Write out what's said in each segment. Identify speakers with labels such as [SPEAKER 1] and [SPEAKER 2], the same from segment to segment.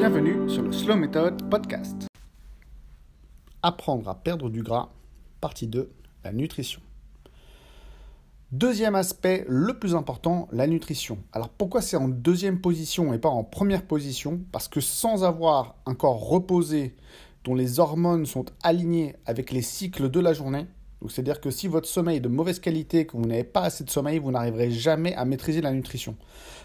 [SPEAKER 1] Bienvenue sur le Slow Method Podcast. Apprendre à perdre du gras, partie 2, la nutrition. Deuxième aspect, le plus important, la nutrition. Alors pourquoi c'est en deuxième position et pas en première position? Parce que sans avoir un corps reposé, dont les hormones sont alignées avec les cycles de la journée, c'est-à-dire que si votre sommeil est de mauvaise qualité, que vous n'avez pas assez de sommeil, vous n'arriverez jamais à maîtriser la nutrition.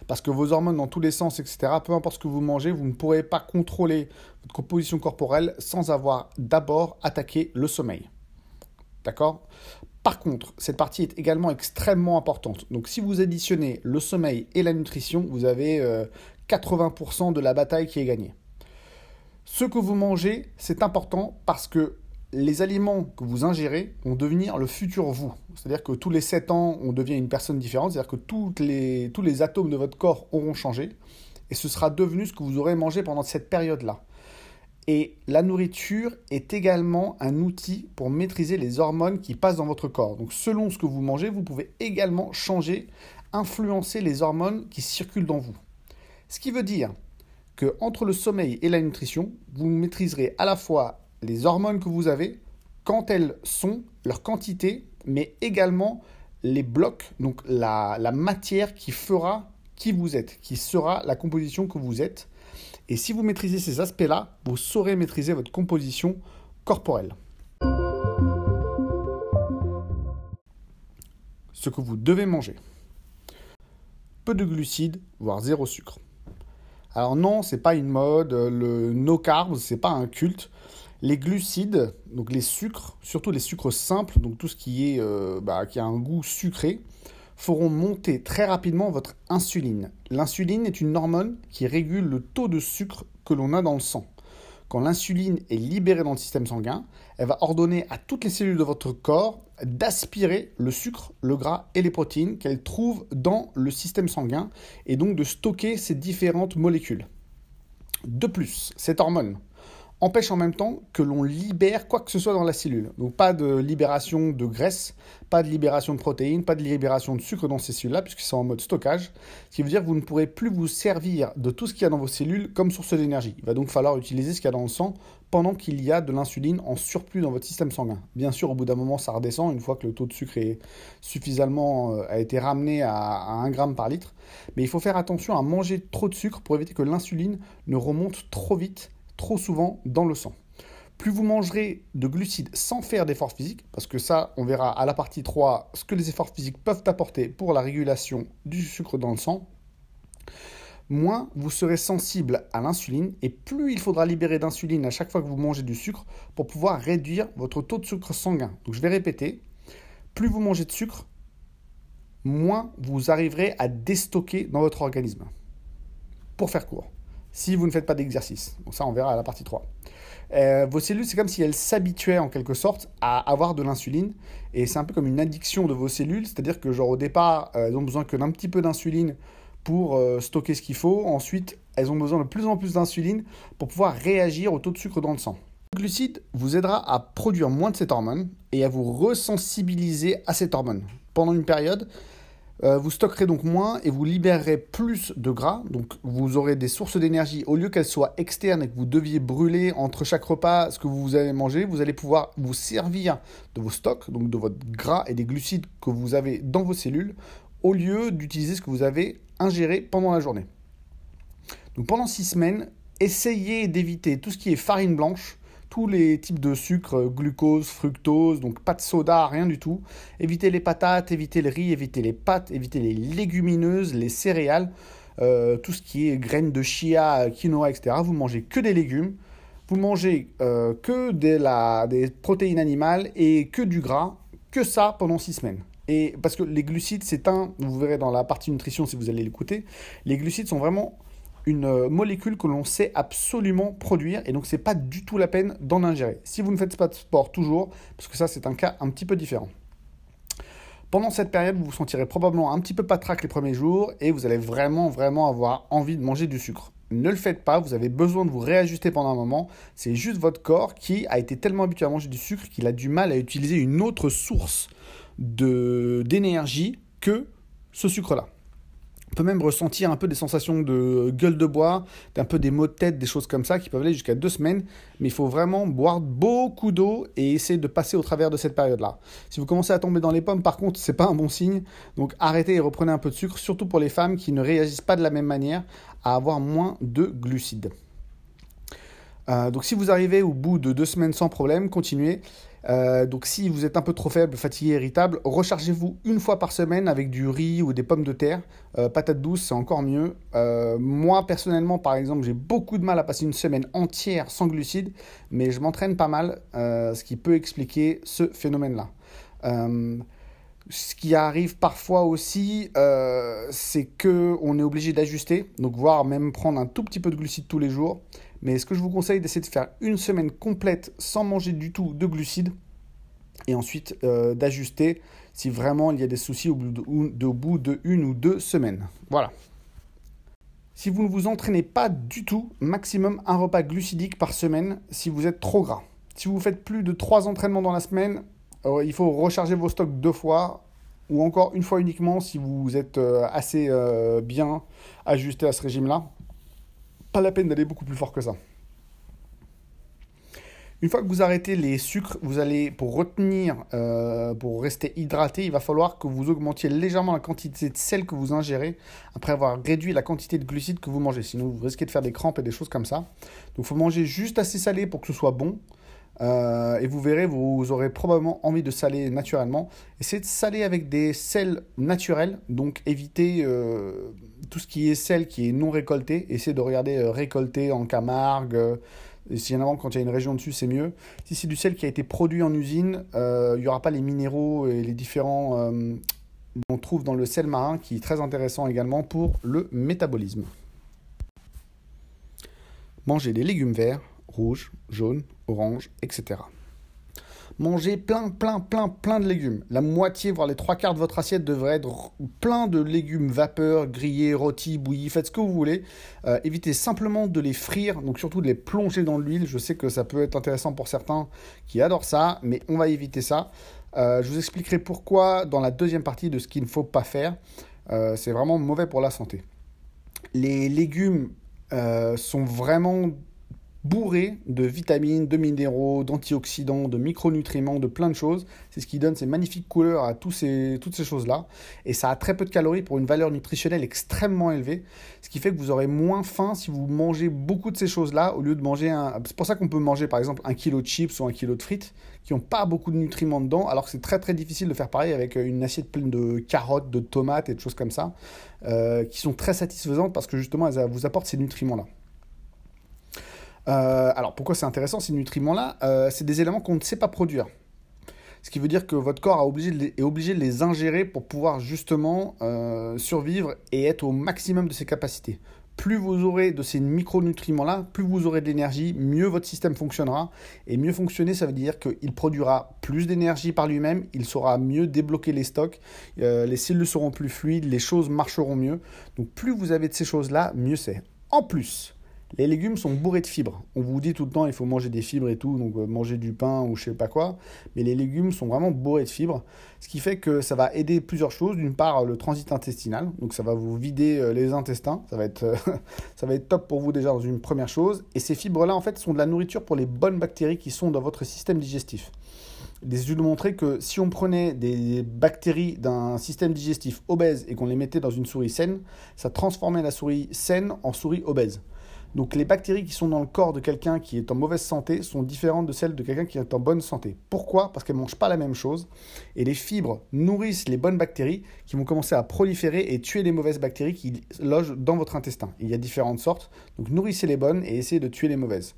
[SPEAKER 1] Parce que vos hormones dans tous les sens, etc., peu importe ce que vous mangez, vous ne pourrez pas contrôler votre composition corporelle sans avoir d'abord attaqué le sommeil. D'accord? Par contre, cette partie est également extrêmement importante. Donc si vous additionnez le sommeil et la nutrition, vous avez 80% euh, de la bataille qui est gagnée. Ce que vous mangez, c'est important parce que les aliments que vous ingérez vont devenir le futur vous. C'est-à-dire que tous les 7 ans, on devient une personne différente. C'est-à-dire que tous les atomes de votre corps auront changé. Et ce sera devenu ce que vous aurez mangé pendant cette période-là. Et la nourriture est également un outil pour maîtriser les hormones qui passent dans votre corps. Donc selon ce que vous mangez, vous pouvez également changer, influencer les hormones qui circulent dans vous. Ce qui veut dire que entre le sommeil et la nutrition, vous maîtriserez à la fois les hormones que vous avez, quand elles sont, leur quantité, mais également les blocs, donc la, matière qui fera qui vous êtes, qui sera la composition que vous êtes. Et si vous maîtrisez ces aspects-là, vous saurez maîtriser votre composition corporelle. Ce que vous devez manger. Peu de glucides, voire zéro sucre. Alors non, c'est pas une mode, le no carbs, c'est pas un culte. Les glucides, donc les sucres, surtout les sucres simples, donc tout ce qui, est, euh, bah, qui a un goût sucré, feront monter très rapidement votre insuline. L'insuline est une hormone qui régule le taux de sucre que l'on a dans le sang. Quand l'insuline est libérée dans le système sanguin, elle va ordonner à toutes les cellules de votre corps d'aspirer le sucre, le gras et les protéines qu'elles trouvent dans le système sanguin et donc de stocker ces différentes molécules. De plus, cette hormone empêche en même temps que l'on libère quoi que ce soit dans la cellule. Donc pas de libération de graisse, pas de libération de protéines, pas de libération de sucre dans ces cellules-là, puisque c'est en mode stockage, ce qui veut dire que vous ne pourrez plus vous servir de tout ce qu'il y a dans vos cellules comme source d'énergie. Il va donc falloir utiliser ce qu'il y a dans le sang pendant qu'il y a de l'insuline en surplus dans votre système sanguin. Bien sûr, au bout d'un moment, ça redescend une fois que le taux de sucre est suffisamment euh, a été ramené à, à 1 gramme par litre. Mais il faut faire attention à manger trop de sucre pour éviter que l'insuline ne remonte trop vite trop souvent dans le sang. Plus vous mangerez de glucides sans faire d'efforts physiques, parce que ça, on verra à la partie 3 ce que les efforts physiques peuvent apporter pour la régulation du sucre dans le sang, moins vous serez sensible à l'insuline et plus il faudra libérer d'insuline à chaque fois que vous mangez du sucre pour pouvoir réduire votre taux de sucre sanguin. Donc je vais répéter, plus vous mangez de sucre, moins vous arriverez à déstocker dans votre organisme. Pour faire court si vous ne faites pas d'exercice. Donc ça, on verra à la partie 3. Euh, vos cellules, c'est comme si elles s'habituaient en quelque sorte à avoir de l'insuline. Et c'est un peu comme une addiction de vos cellules. C'est-à-dire que genre au départ, euh, elles ont besoin que d'un petit peu d'insuline pour euh, stocker ce qu'il faut. Ensuite, elles ont besoin de plus en plus d'insuline pour pouvoir réagir au taux de sucre dans le sang. Le glucide vous aidera à produire moins de cette hormone et à vous resensibiliser à cette hormone. Pendant une période, euh, vous stockerez donc moins et vous libérerez plus de gras. Donc vous aurez des sources d'énergie. Au lieu qu'elles soient externes et que vous deviez brûler entre chaque repas ce que vous avez mangé, vous allez pouvoir vous servir de vos stocks, donc de votre gras et des glucides que vous avez dans vos cellules, au lieu d'utiliser ce que vous avez ingéré pendant la journée. Donc pendant six semaines, essayez d'éviter tout ce qui est farine blanche, tous les types de sucre, glucose, fructose, donc pas de soda, rien du tout. Évitez les patates, évitez le riz, évitez les pâtes, évitez les légumineuses, les céréales, euh, tout ce qui est graines de chia, quinoa, etc. Vous mangez que des légumes, vous mangez euh, que des protéines animales et que du gras, que ça pendant six semaines. Et parce que les glucides, c'est un, vous verrez dans la partie nutrition si vous allez l'écouter, les glucides sont vraiment une euh, molécule que l'on sait absolument produire et donc c'est pas du tout la peine d'en ingérer. Si vous ne faites pas de sport toujours, parce que ça c'est un cas un petit peu différent. Pendant cette période, vous vous sentirez probablement un petit peu patraque les premiers jours et vous allez vraiment vraiment avoir envie de manger du sucre. Ne le faites pas, vous avez besoin de vous réajuster pendant un moment. C'est juste votre corps qui a été tellement habitué à manger du sucre qu'il a du mal à utiliser une autre source d'énergie que ce sucre-là. Peut même ressentir un peu des sensations de gueule de bois, d'un peu des maux de tête, des choses comme ça qui peuvent aller jusqu'à deux semaines. Mais il faut vraiment boire beaucoup d'eau et essayer de passer au travers de cette période-là. Si vous commencez à tomber dans les pommes, par contre, c'est pas un bon signe. Donc arrêtez et reprenez un peu de sucre, surtout pour les femmes qui ne réagissent pas de la même manière à avoir moins de glucides. Euh, donc si vous arrivez au bout de deux semaines sans problème, continuez. Euh, donc si vous êtes un peu trop faible, fatigué, irritable, rechargez-vous une fois par semaine avec du riz ou des pommes de terre. Euh, patates douces, c'est encore mieux. Euh, moi, personnellement, par exemple, j'ai beaucoup de mal à passer une semaine entière sans glucides, mais je m'entraîne pas mal, ce qui peut expliquer ce phénomène-là. ce qui arrive parfois aussi, c'est que on est obligé d'ajuster, donc voire même prendre un tout petit peu de glucides tous les jours. Mais ce que je vous conseille, d'essayer de faire une semaine complète sans manger du tout de glucides et ensuite euh, d'ajuster si vraiment il y a des soucis au bout, de, une ou deux semaines. Voilà. Si vous ne vous entraînez pas du tout, maximum un repas glucidique par semaine si vous êtes trop gras. Si vous faites plus de trois entraînements dans la semaine, euh, il faut recharger vos stocks deux fois ou encore une fois uniquement si vous êtes euh, assez bien ajusté à ce régime-là pas la peine d'aller beaucoup plus fort que ça. Une fois que vous arrêtez les sucres, vous allez, pour retenir, euh, pour rester hydraté, il va falloir que vous augmentiez légèrement la quantité de sel que vous ingérez après avoir réduit la quantité de glucides que vous mangez. Sinon, vous risquez de faire des crampes et des choses comme ça. Donc, il faut manger juste assez salé pour que ce soit bon. Euh, et vous verrez, vous aurez probablement envie de saler naturellement. Essayez de saler avec des sels naturels, donc évitez euh, tout ce qui est sel qui est non récolté. Essayez de regarder euh, récolté en Camargue. et s'il y en a quand il y a une région dessus, c'est mieux. Si c'est du sel qui a été produit en usine, il n'y aura pas les minéraux et les différents qu'on trouve dans le sel marin, qui est très intéressant également pour le métabolisme. Mangez des légumes verts, rouge, jaune, orange, etc. Mangez plein, plein, plein, plein de légumes. La moitié, voire les trois quarts de votre assiette devrait être plein de légumes vapeur, grillés, rôtis, bouillis, faites ce que vous voulez. Euh, évitez simplement de les frire, donc surtout de les plonger dans l'huile. Je sais que ça peut être intéressant pour certains qui adorent ça, mais on va éviter ça. Euh, je vous expliquerai pourquoi dans la deuxième partie de ce qu'il ne faut pas faire. Euh, c'est vraiment mauvais pour la santé. Les légumes sont vraiment bourré de vitamines, de minéraux, d'antioxydants, de micronutriments, de plein de choses. C'est ce qui donne ces magnifiques couleurs à toutes ces choses-là. Et ça a très peu de calories pour une valeur nutritionnelle extrêmement élevée. Ce qui fait que vous aurez moins faim si vous mangez beaucoup de ces choses-là au lieu de manger. C'est pour ça qu'on peut manger par exemple un kilo de chips ou un kilo de frites qui n'ont pas beaucoup de nutriments dedans, alors que c'est très très difficile de faire pareil avec une assiette pleine de carottes, de tomates et de choses comme ça, euh, qui sont très satisfaisantes parce que justement elles vous apportent ces nutriments-là. Euh, alors pourquoi c'est intéressant ces nutriments-là euh, C'est des éléments qu'on ne sait pas produire. Ce qui veut dire que votre corps est obligé de les ingérer pour pouvoir justement euh, survivre et être au maximum de ses capacités. Plus vous aurez de ces micronutriments-là, plus vous aurez de l'énergie, mieux votre système fonctionnera. Et mieux fonctionner, ça veut dire qu'il produira plus d'énergie par lui-même, il saura mieux débloquer les stocks, les cellules seront plus fluides, les choses marcheront mieux. Donc plus vous avez de ces choses-là, mieux c'est. En plus, les légumes sont bourrés de fibres. On vous dit tout le temps il faut manger des fibres et tout, donc euh, manger du pain ou je sais pas quoi. Mais les légumes sont vraiment bourrés de fibres, ce qui fait que ça va aider plusieurs choses. D'une part, le transit intestinal, donc ça va vous vider euh, les intestins. Ça va être, euh, ça va être top pour vous déjà dans une première chose. Et ces fibres-là, en fait, sont de la nourriture pour les bonnes bactéries qui sont dans votre système digestif. Des études ont montré que si on prenait des bactéries d'un système digestif obèse et qu'on les mettait dans une souris saine, ça transformait la souris saine en souris obèse. Donc les bactéries qui sont dans le corps de quelqu'un qui est en mauvaise santé sont différentes de celles de quelqu'un qui est en bonne santé. Pourquoi? Parce qu'elles ne mangent pas la même chose. Et les fibres nourrissent les bonnes bactéries qui vont commencer à proliférer et tuer les mauvaises bactéries qui logent dans votre intestin. il y a différentes sortes. Donc nourrissez les bonnes et essayez de tuer les mauvaises.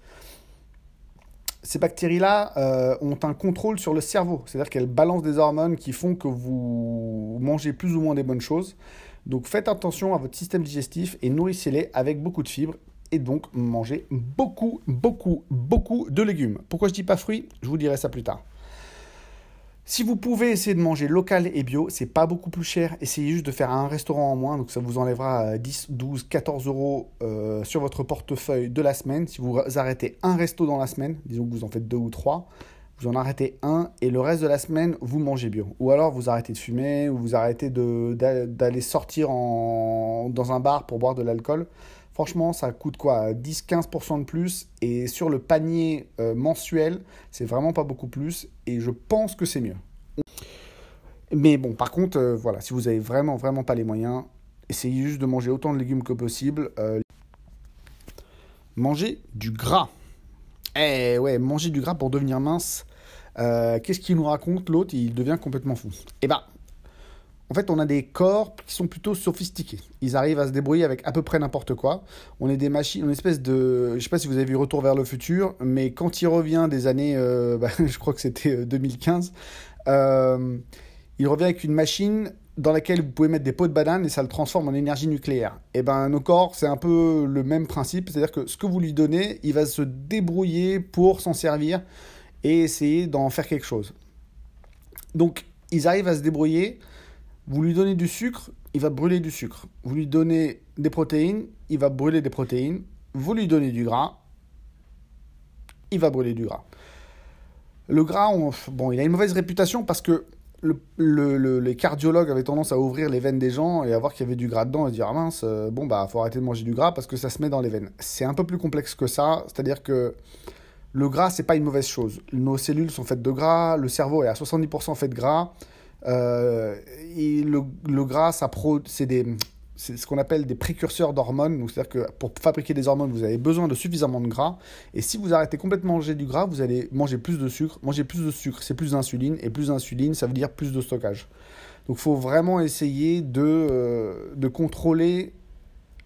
[SPEAKER 1] Ces bactéries-là euh, ont un contrôle sur le cerveau, c'est-à-dire qu'elles balancent des hormones qui font que vous mangez plus ou moins des bonnes choses. Donc faites attention à votre système digestif et nourrissez-les avec beaucoup de fibres et donc manger beaucoup, beaucoup, beaucoup de légumes. Pourquoi je dis pas fruits? Je vous dirai ça plus tard. Si vous pouvez essayer de manger local et bio, c'est pas beaucoup plus cher. Essayez juste de faire un restaurant en moins, donc ça vous enlèvera 10, 12, 14 euros euh, sur votre portefeuille de la semaine. Si vous arrêtez un resto dans la semaine, disons que vous en faites deux ou trois, vous en arrêtez un et le reste de la semaine, vous mangez bio. Ou alors vous arrêtez de fumer ou vous arrêtez d'aller sortir dans un bar pour boire de l'alcool. Franchement, ça coûte quoi 10-15% de plus et sur le panier euh, mensuel, c'est vraiment pas beaucoup plus et je pense que c'est mieux. Mais bon, par contre, euh, voilà, si vous avez vraiment, vraiment pas les moyens, essayez juste de manger autant de légumes que possible. Euh, manger du gras. Eh ouais, manger du gras pour devenir mince. Qu'est-ce qu'il nous raconte l'autre? Il devient complètement fou. Eh ben, en fait, on a des corps qui sont plutôt sophistiqués. Ils arrivent à se débrouiller avec à peu près n'importe quoi. On est des machines, une espèce de. Je sais pas si vous avez vu Retour vers le futur, mais quand il revient des années. Euh, bah, je crois que c'était 2015. Euh, il revient avec une machine dans laquelle vous pouvez mettre des pots de banane et ça le transforme en énergie nucléaire. Et eh ben nos corps, c'est un peu le même principe, c'est-à-dire que ce que vous lui donnez, il va se débrouiller pour s'en servir et essayer d'en faire quelque chose. Donc ils arrivent à se débrouiller. Vous lui donnez du sucre, il va brûler du sucre. Vous lui donnez des protéines, il va brûler des protéines. Vous lui donnez du gras, il va brûler du gras. Le gras, bon, il a une mauvaise réputation parce que le, les cardiologues avaient tendance à ouvrir les veines des gens et à voir qu'il y avait du gras dedans et dire ah mince euh, bon bah faut arrêter de manger du gras parce que ça se met dans les veines. C'est un peu plus complexe que ça, c'est-à-dire que le gras c'est pas une mauvaise chose. Nos cellules sont faites de gras, le cerveau est à 70% fait de gras. Euh, et le, gras c'est ce qu'on appelle des précurseurs d'hormones. C'est-à-dire que pour fabriquer des hormones, vous avez besoin de suffisamment de gras. Et si vous arrêtez complètement de manger du gras, vous allez manger plus de sucre. Manger plus de sucre, c'est plus d'insuline. Et plus d'insuline, ça veut dire plus de stockage. Donc, il faut vraiment essayer de, euh, de contrôler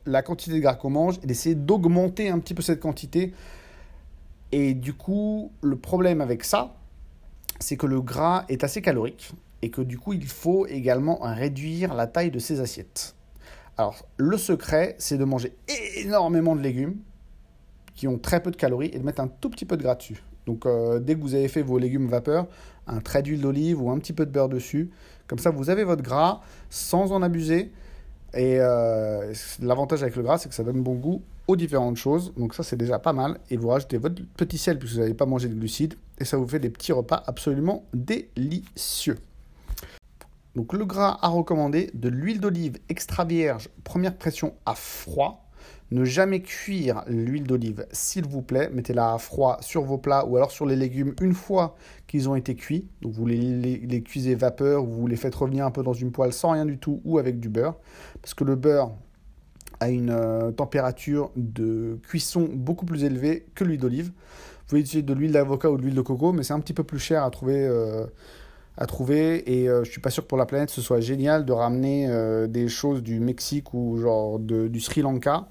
[SPEAKER 1] la quantité de gras qu'on mange et d'essayer d'augmenter un petit peu cette quantité. Et du coup, le problème avec ça, c'est que le gras est assez calorique et que du coup, il faut également réduire la taille de ses assiettes. Alors, le secret, c'est de manger énormément de légumes qui ont très peu de calories et de mettre un tout petit peu de gras dessus. Donc, euh, dès que vous avez fait vos légumes vapeur, un trait d'huile d'olive ou un petit peu de beurre dessus. Comme ça, vous avez votre gras sans en abuser. Et euh, l'avantage avec le gras, c'est que ça donne bon goût aux différentes choses. Donc ça, c'est déjà pas mal. Et vous rajoutez votre petit sel puisque vous n'avez pas mangé de glucides. Et ça vous fait des petits repas absolument délicieux. Donc le gras à recommander, de l'huile d'olive extra vierge, première pression à froid. Ne jamais cuire l'huile d'olive, s'il vous plaît. Mettez-la à froid sur vos plats ou alors sur les légumes une fois qu'ils ont été cuits. Donc vous les, cuisez vapeur, vous les faites revenir un peu dans une poêle sans rien du tout ou avec du beurre. Parce que le beurre a une euh, température de cuisson beaucoup plus élevée que l'huile d'olive. Vous pouvez utiliser de l'huile d'avocat ou de l'huile de coco, mais c'est un petit peu plus cher à trouver. Euh, à trouver. Et euh, je suis pas sûr que pour la planète ce soit génial de ramener euh, des choses du Mexique ou genre de, du Sri Lanka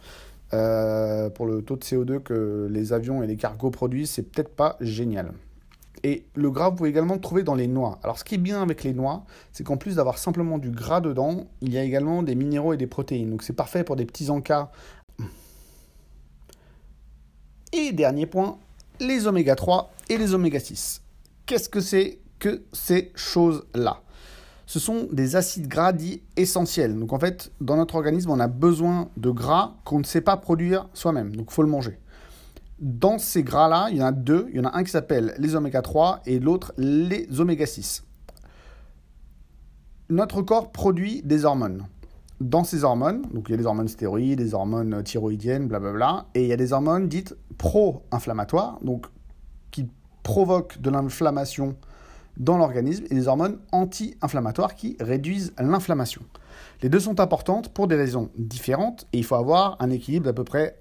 [SPEAKER 1] euh, pour le taux de CO2 que les avions et les cargos produisent. C'est peut-être pas génial. Et le gras vous pouvez également le trouver dans les noix. Alors ce qui est bien avec les noix c'est qu'en plus d'avoir simplement du gras dedans il y a également des minéraux et des protéines. Donc c'est parfait pour des petits encas. Et dernier point les oméga 3 et les oméga 6 qu'est-ce que c'est que ces choses-là. Ce sont des acides gras dits essentiels. Donc en fait, dans notre organisme, on a besoin de gras qu'on ne sait pas produire soi-même. Donc il faut le manger. Dans ces gras-là, il y en a deux. Il y en a un qui s'appelle les oméga 3 et l'autre les oméga 6. Notre corps produit des hormones. Dans ces hormones, donc il y a des hormones stéroïdes, des hormones thyroïdiennes, blablabla, et il y a des hormones dites pro-inflammatoires, donc qui provoquent de l'inflammation dans l'organisme et des hormones anti-inflammatoires qui réduisent l'inflammation. Les deux sont importantes pour des raisons différentes et il faut avoir un équilibre d'à peu près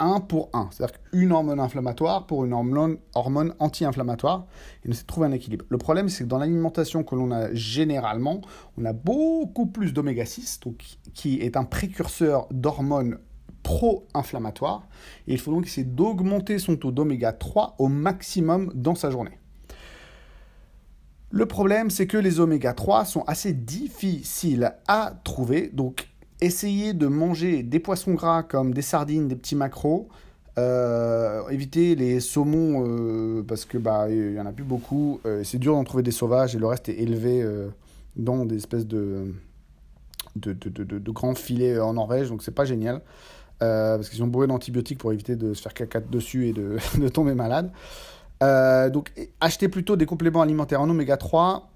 [SPEAKER 1] 1 pour 1. C'est-à-dire qu'une hormone inflammatoire pour une hormone, anti-inflammatoire. Et essaie de trouver un équilibre. Le problème, c'est que dans l'alimentation que l'on a généralement, on a beaucoup plus d'oméga 6, donc, qui est un précurseur d'hormones pro-inflammatoires. Et il faut donc essayer d'augmenter son taux d'oméga 3 au maximum dans sa journée. Le problème, c'est que les oméga 3 sont assez difficiles à trouver. Donc, essayez de manger des poissons gras comme des sardines, des petits macros. Euh, évitez les saumons euh, parce que bah il y en a plus beaucoup. Euh, c'est dur d'en trouver des sauvages et le reste est élevé dans des espèces de de, de, grands filets en Norvège, donc c'est pas génial. parce qu'ils sont bourrés d'antibiotiques pour éviter de se faire caca dessus et de, tomber malade. Donc, achetez plutôt des compléments alimentaires en oméga 3.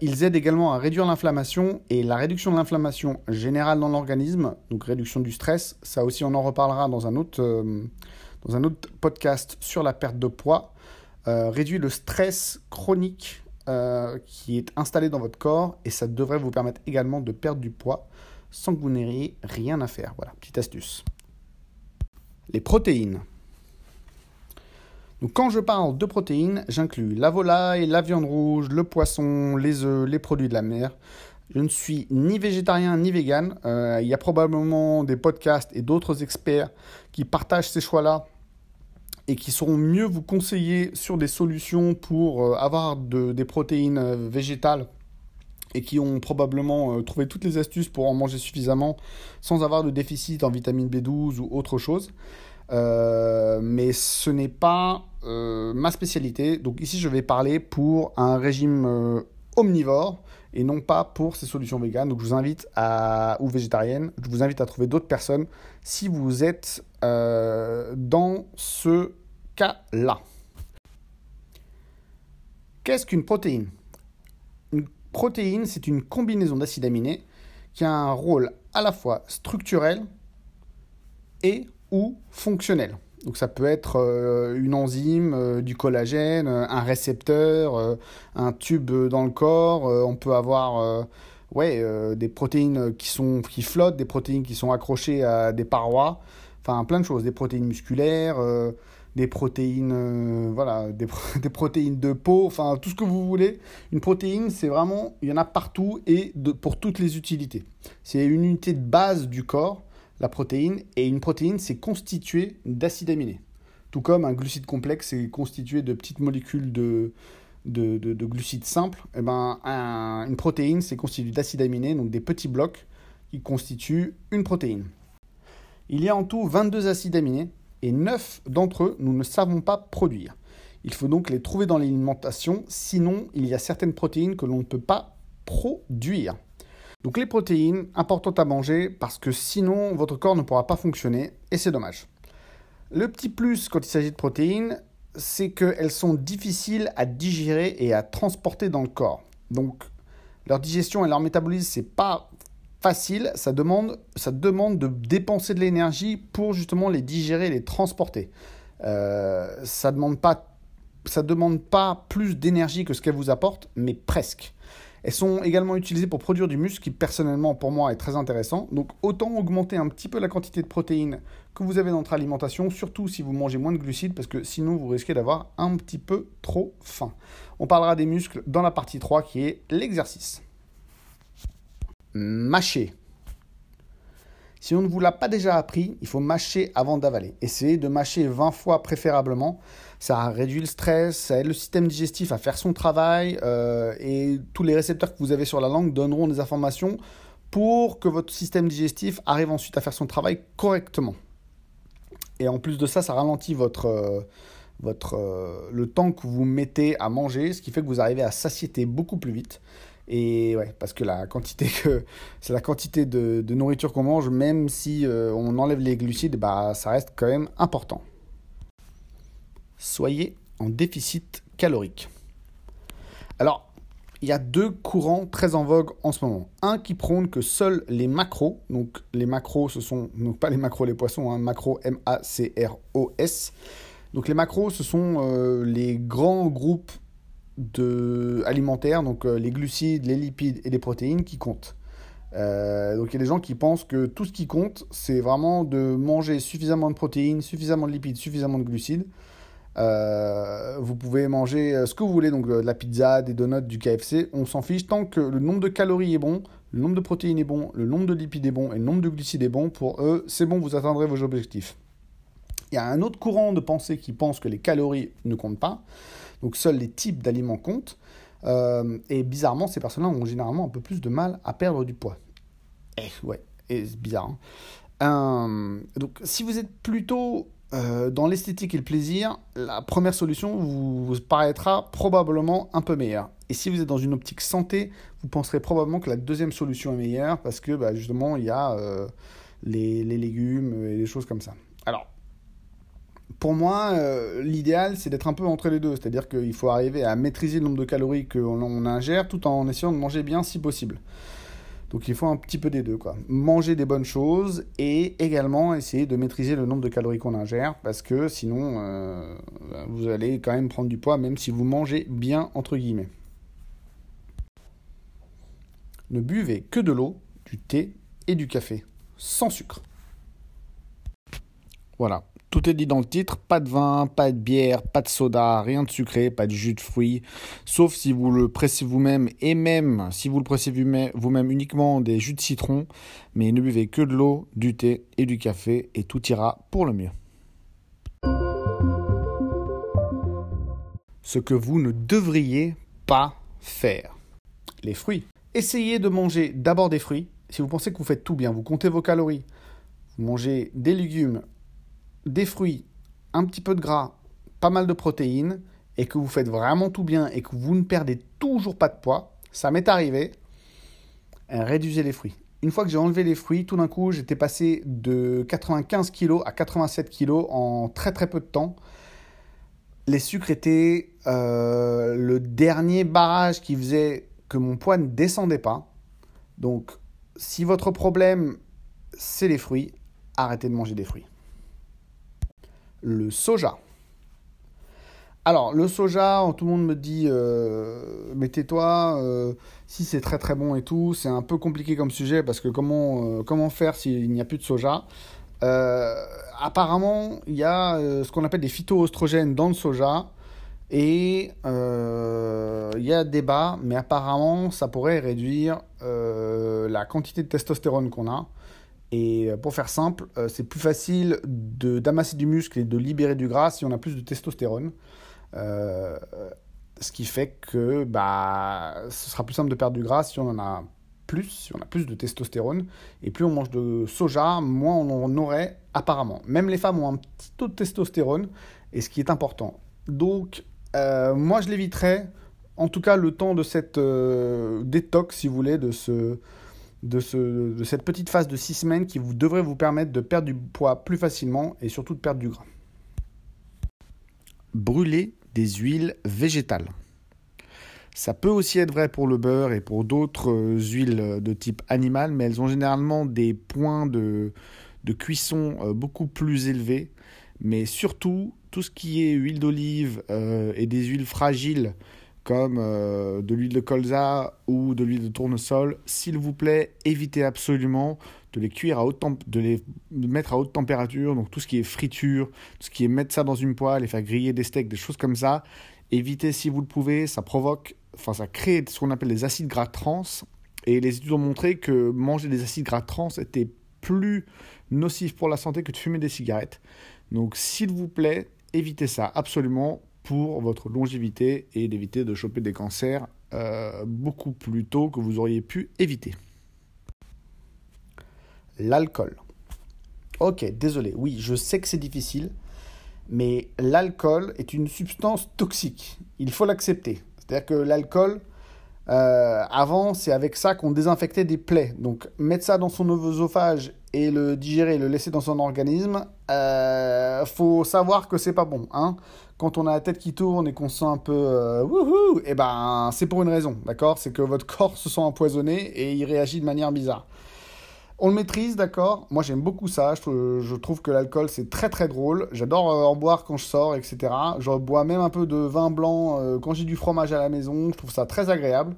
[SPEAKER 1] ils aident également à réduire l'inflammation et la réduction de l'inflammation générale dans l'organisme, donc réduction du stress. Ça aussi, on en reparlera dans un autre, dans un autre podcast sur la perte de poids. réduit le stress chronique qui est installé dans votre corps et ça devrait vous permettre également de perdre du poids sans que vous n'ayez rien à faire. Voilà, petite astuce. Les protéines. Donc quand je parle de protéines, j'inclus la volaille, la viande rouge, le poisson, les œufs, les produits de la mer. Je ne suis ni végétarien ni vegan. Euh, il y a probablement des podcasts et d'autres experts qui partagent ces choix-là et qui sauront mieux vous conseiller sur des solutions pour euh, avoir des protéines euh, végétales et qui ont probablement trouvé toutes les astuces pour en manger suffisamment sans avoir de déficit en vitamine B12 ou autre chose. Euh, mais ce n'est pas euh, ma spécialité. Donc ici, je vais parler pour un régime euh, omnivore et non pas pour ces solutions véganes. Donc je vous invite à ou végétarienne, je vous invite à trouver d'autres personnes si vous êtes dans ce cas-là. Qu'est-ce qu'une protéine? Une protéine, c'est une combinaison d'acides aminés qui a un rôle à la fois structurel et ou fonctionnel. Donc ça peut être euh, une enzyme, euh, du collagène, euh, un récepteur, un tube dans le corps. on peut avoir ouais, des protéines qui, sont, qui flottent, des protéines qui sont accrochées à des parois. Enfin plein de choses, des protéines musculaires, des protéines, voilà, des, protéines de peau, enfin tout ce que vous voulez. Une protéine, c'est vraiment, il y en a partout et pour toutes les utilités. C'est une unité de base du corps la protéine. Et une protéine, c'est constitué d'acides aminés. Tout comme un glucide complexe est constitué de petites molécules de, de, de, glucides simples, eh ben, une protéine, c'est constitué d'acides aminés, donc des petits blocs qui constituent une protéine. Il y a en tout 22 acides aminés et 9 d'entre eux, nous ne savons pas produire. Il faut donc les trouver dans l'alimentation, sinon il y a certaines protéines que l'on ne peut pas produire. Donc les protéines, importantes à manger parce que sinon votre corps ne pourra pas fonctionner et c'est dommage. Le petit plus quand il s'agit de protéines, c'est qu'elles sont difficiles à digérer et à transporter dans le corps. Donc leur digestion et leur métabolisme, c'est pas facile, ça demande, ça demande de dépenser de l'énergie pour justement les digérer et les transporter. Euh, ça demande pas demande pas plus d'énergie que ce qu'elles vous apportent, mais presque. Elles sont également utilisées pour produire du muscle, qui personnellement pour moi est très intéressant. Donc autant augmenter un petit peu la quantité de protéines que vous avez dans votre alimentation, surtout si vous mangez moins de glucides, parce que sinon vous risquez d'avoir un petit peu trop faim. On parlera des muscles dans la partie 3 qui est l'exercice. Mâcher. Si on ne vous l'a pas déjà appris, il faut mâcher avant d'avaler. Essayez de mâcher 20 fois préférablement. Ça réduit le stress, ça aide le système digestif à faire son travail euh, et tous les récepteurs que vous avez sur la langue donneront des informations pour que votre système digestif arrive ensuite à faire son travail correctement. Et en plus de ça, ça ralentit votre, euh, euh, le temps que vous mettez à manger, ce qui fait que vous arrivez à satiété beaucoup plus vite. Et ouais, parce que la quantité que c'est la quantité de, de nourriture qu'on mange, même si euh, on enlève les glucides, bah ça reste quand même important. Soyez en déficit calorique. Alors, il y a deux courants très en vogue en ce moment. Un qui prône que seuls les macros, donc les macros, ce sont donc pas les macros les poissons, hein, macro M-A-C-R-O-S. Donc les macros, ce sont euh, les grands groupes de alimentaires, donc euh, les glucides, les lipides et les protéines qui comptent. Euh, donc il y a des gens qui pensent que tout ce qui compte, c'est vraiment de manger suffisamment de protéines, suffisamment de lipides, suffisamment de glucides. Euh, vous pouvez manger ce que vous voulez, donc de la pizza, des donuts, du KFC, on s'en fiche tant que le nombre de calories est bon, le nombre de protéines est bon, le nombre de lipides est bon et le nombre de glucides est bon. Pour eux, c'est bon, vous atteindrez vos objectifs. Il y a un autre courant de pensée qui pense que les calories ne comptent pas. Donc seuls les types d'aliments comptent. Euh, et bizarrement, ces personnes-là ont généralement un peu plus de mal à perdre du poids. Eh, ouais, c'est bizarre. Hein. Euh, donc si vous êtes plutôt euh, dans l'esthétique et le plaisir, la première solution vous, paraîtra probablement un peu meilleure. Et si vous êtes dans une optique santé, vous penserez probablement que la deuxième solution est meilleure parce que bah, justement il y a les, les, légumes et les choses comme ça. Alors, pour moi, euh, l'idéal, c'est d'être un peu entre les deux. C'est-à-dire qu'il faut arriver à maîtriser le nombre de calories qu'on ingère tout en essayant de manger bien si possible. Donc il faut un petit peu des deux. Quoi. Manger des bonnes choses et également essayer de maîtriser le nombre de calories qu'on ingère parce que sinon, euh, vous allez quand même prendre du poids même si vous mangez bien, entre guillemets. Ne buvez que de l'eau, du thé et du café, sans sucre. Voilà, tout est dit dans le titre, pas de vin, pas de bière, pas de soda, rien de sucré, pas de jus de fruits, sauf si vous le pressez vous-même et même si vous le pressez vous-même uniquement des jus de citron, mais ne buvez que de l'eau, du thé et du café et tout ira pour le mieux. Ce que vous ne devriez pas faire. Les fruits. Essayez de manger d'abord des fruits. Si vous pensez que vous faites tout bien, vous comptez vos calories, vous mangez des légumes, des fruits, un petit peu de gras, pas mal de protéines, et que vous faites vraiment tout bien et que vous ne perdez toujours pas de poids, ça m'est arrivé, euh, réduisez les fruits. Une fois que j'ai enlevé les fruits, tout d'un coup, j'étais passé de 95 kg à 87 kg en très très peu de temps. Les sucres étaient euh, le dernier barrage qui faisait que mon poids ne descendait pas. Donc, si votre problème, c'est les fruits, arrêtez de manger des fruits le soja. Alors, le soja, tout le monde me dit, euh, mais tais-toi, euh, si c'est très très bon et tout, c'est un peu compliqué comme sujet parce que comment, euh, comment faire s'il n'y a plus de soja? Apparemment, il y a ce qu'on appelle des phytoestrogènes dans le soja et il y a débat, mais apparemment, ça pourrait réduire la quantité de testostérone qu'on a. Et euh, pour faire simple, euh, c'est plus facile d'amasser du muscle et de libérer du gras si on a plus de testostérone. Euh, ce qui fait que bah, ce sera plus simple de perdre du gras si on en a plus, si on a plus de testostérone. Et plus on mange de soja, moins on en aurait apparemment. Même les femmes ont un petit taux de testostérone, et ce qui est important. Donc, moi je l'éviterais, en tout cas le temps de cette détox, si vous voulez, de ce de, ce, de cette petite phase de 6 semaines qui vous, devrait vous permettre de perdre du poids plus facilement et surtout de perdre du gras. Brûler des huiles végétales. Ça peut aussi être vrai pour le beurre et pour d'autres euh, huiles de type animal, mais elles ont généralement des points de, de cuisson euh, beaucoup plus élevés. Mais surtout, tout ce qui est huile d'olive euh, et des huiles fragiles comme euh, de l'huile de colza ou de l'huile de tournesol, s'il vous plaît, évitez absolument de les cuire à haute de les mettre à haute température, donc tout ce qui est friture, tout ce qui est mettre ça dans une poêle et faire griller des steaks, des choses comme ça, évitez si vous le pouvez, ça provoque, enfin ça crée ce qu'on appelle des acides gras trans, et les études ont montré que manger des acides gras trans était plus nocif pour la santé que de fumer des cigarettes. Donc s'il vous plaît, évitez ça absolument pour votre longévité et d'éviter de choper des cancers euh, beaucoup plus tôt que vous auriez pu éviter. L'alcool. Ok, désolé, oui, je sais que c'est difficile, mais l'alcool est une substance toxique. Il faut l'accepter. C'est-à-dire que l'alcool, euh, avant, c'est avec ça qu'on désinfectait des plaies. Donc, mettre ça dans son oesophage et le digérer, le laisser dans son organisme, euh, faut savoir que c'est pas bon. Hein quand on a la tête qui tourne et qu'on se sent un peu euh, wouhou, et eh ben c'est pour une raison, d'accord? C'est que votre corps se sent empoisonné et il réagit de manière bizarre. On le maîtrise, d'accord? Moi j'aime beaucoup ça, je, trouve que l'alcool c'est très très drôle, j'adore euh, en boire quand je sors, etc. Je bois même un peu de vin blanc euh, quand j'ai du fromage à la maison, je trouve ça très agréable.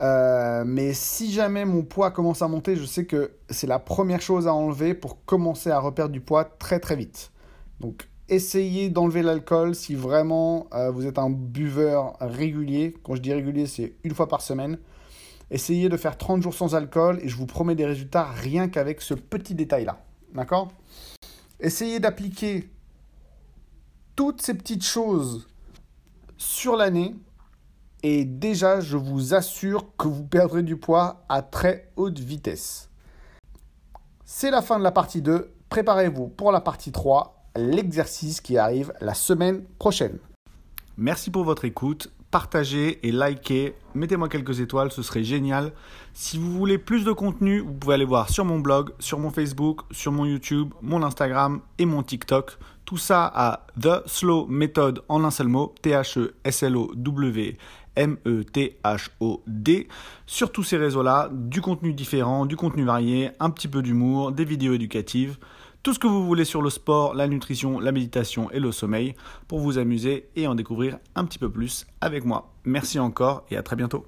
[SPEAKER 1] mais si jamais mon poids commence à monter, je sais que c'est la première chose à enlever pour commencer à reperdre du poids très très vite. Donc essayez d'enlever l'alcool si vraiment euh, vous êtes un buveur régulier. Quand je dis régulier, c'est une fois par semaine. Essayez de faire 30 jours sans alcool et je vous promets des résultats rien qu'avec ce petit détail-là. D'accord? Essayez d'appliquer toutes ces petites choses sur l'année et déjà, je vous assure que vous perdrez du poids à très haute vitesse. C'est la fin de la partie 2. Préparez-vous pour la partie 3 l'exercice qui arrive la semaine prochaine. Merci pour votre écoute. partagez et likez, mettez-moi quelques étoiles, ce serait génial. Si vous voulez plus de contenu, vous pouvez aller voir sur mon blog, sur mon Facebook, sur mon YouTube, mon Instagram et mon TikTok. Tout ça à The Slow Method en un seul mot, T-H-E-S-L-O-W. M-E-T-H-O-D. Sur tous ces réseaux-là, du contenu différent, du contenu varié, un petit peu d'humour, des vidéos éducatives tout ce que vous voulez sur le sport, la nutrition, la méditation et le sommeil pour vous amuser et en découvrir un petit peu plus avec moi. Merci encore et à très bientôt.